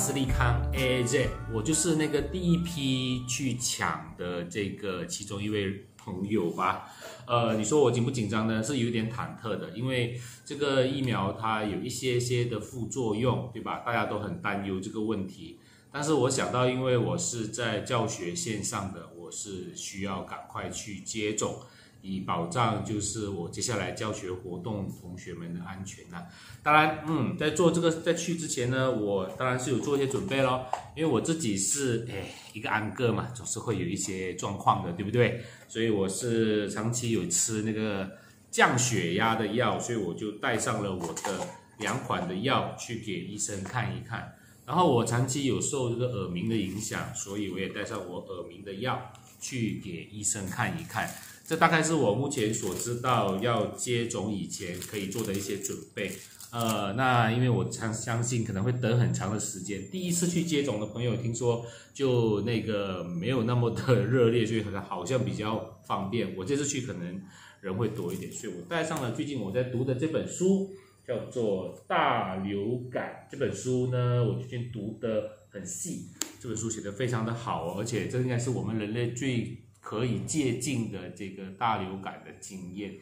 斯利康 AZ，我就是那个第一批去抢的这个其中一位朋友吧。呃，你说我紧不紧张呢？是有点忐忑的，因为这个疫苗它有一些些的副作用，对吧？大家都很担忧这个问题。但是我想到，因为我是在教学线上的，我是需要赶快去接种。以保障就是我接下来教学活动同学们的安全呐。当然，嗯，在做这个在去之前呢，我当然是有做一些准备咯，因为我自己是哎一个安哥嘛，总是会有一些状况的，对不对？所以我是长期有吃那个降血压的药，所以我就带上了我的两款的药去给医生看一看。然后我长期有受这个耳鸣的影响，所以我也带上我耳鸣的药去给医生看一看。这大概是我目前所知道要接种以前可以做的一些准备。呃，那因为我相相信可能会等很长的时间。第一次去接种的朋友，听说就那个没有那么的 热烈，所以好像好像比较方便。我这次去可能人会多一点，所以我带上了最近我在读的这本书，叫做《大流感》。这本书呢，我最近读的很细，这本书写的非常的好，而且这应该是我们人类最。可以借鉴的这个大流感的经验，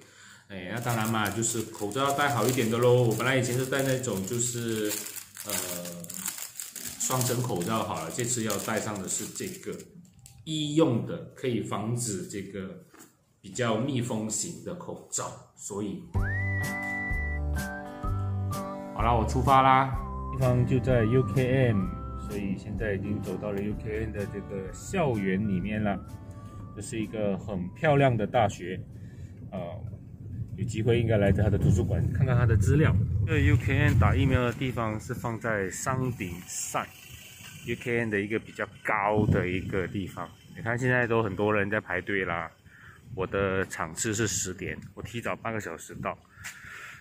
哎，那当然嘛，就是口罩要戴好一点的喽。我本来以前是戴那种就是呃双层口罩好了，这次要戴上的是这个医用的，可以防止这个比较密封型的口罩。所以，好啦，我出发啦，地方就在 UKM，所以现在已经走到了 UKM 的这个校园里面了。这是一个很漂亮的大学，呃，有机会应该来他的图书馆看看他的资料。这 UKN 打疫苗的地方是放在山顶上，UKN 的一个比较高的一个地方。你看现在都很多人在排队啦。我的场次是十点，我提早半个小时到，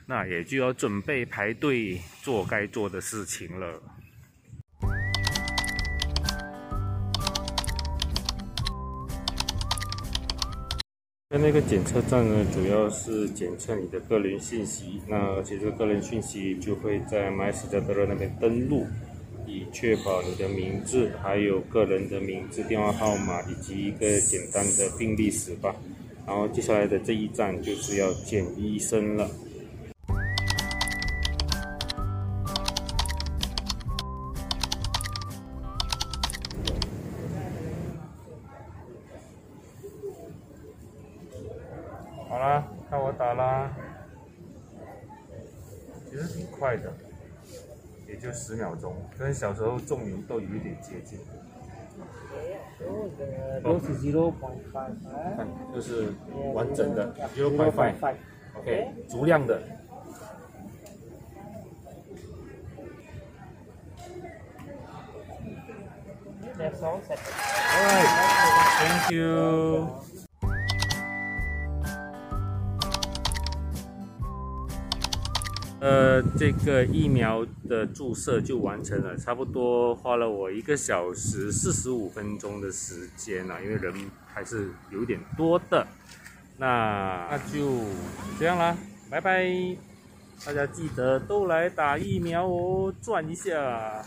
那也就要准备排队做该做的事情了。那个检测站呢，主要是检测你的个人信息。那而且这个人信息就会在 My 斯加德勒那边登录，以确保你的名字、还有个人的名字、电话号码以及一个简单的病历史吧。然后接下来的这一站就是要见医生了。好啦，看我打啦，其实挺快的，也就十秒钟，跟小时候种牛豆有一点接近。都是 zero point five，看，就是完整的 zero point five，OK，足量的。That's all. Alright，thank you. 呃，这个疫苗的注射就完成了，差不多花了我一个小时四十五分钟的时间了，因为人还是有点多的。那那就这样啦，拜拜！大家记得都来打疫苗哦，转一下。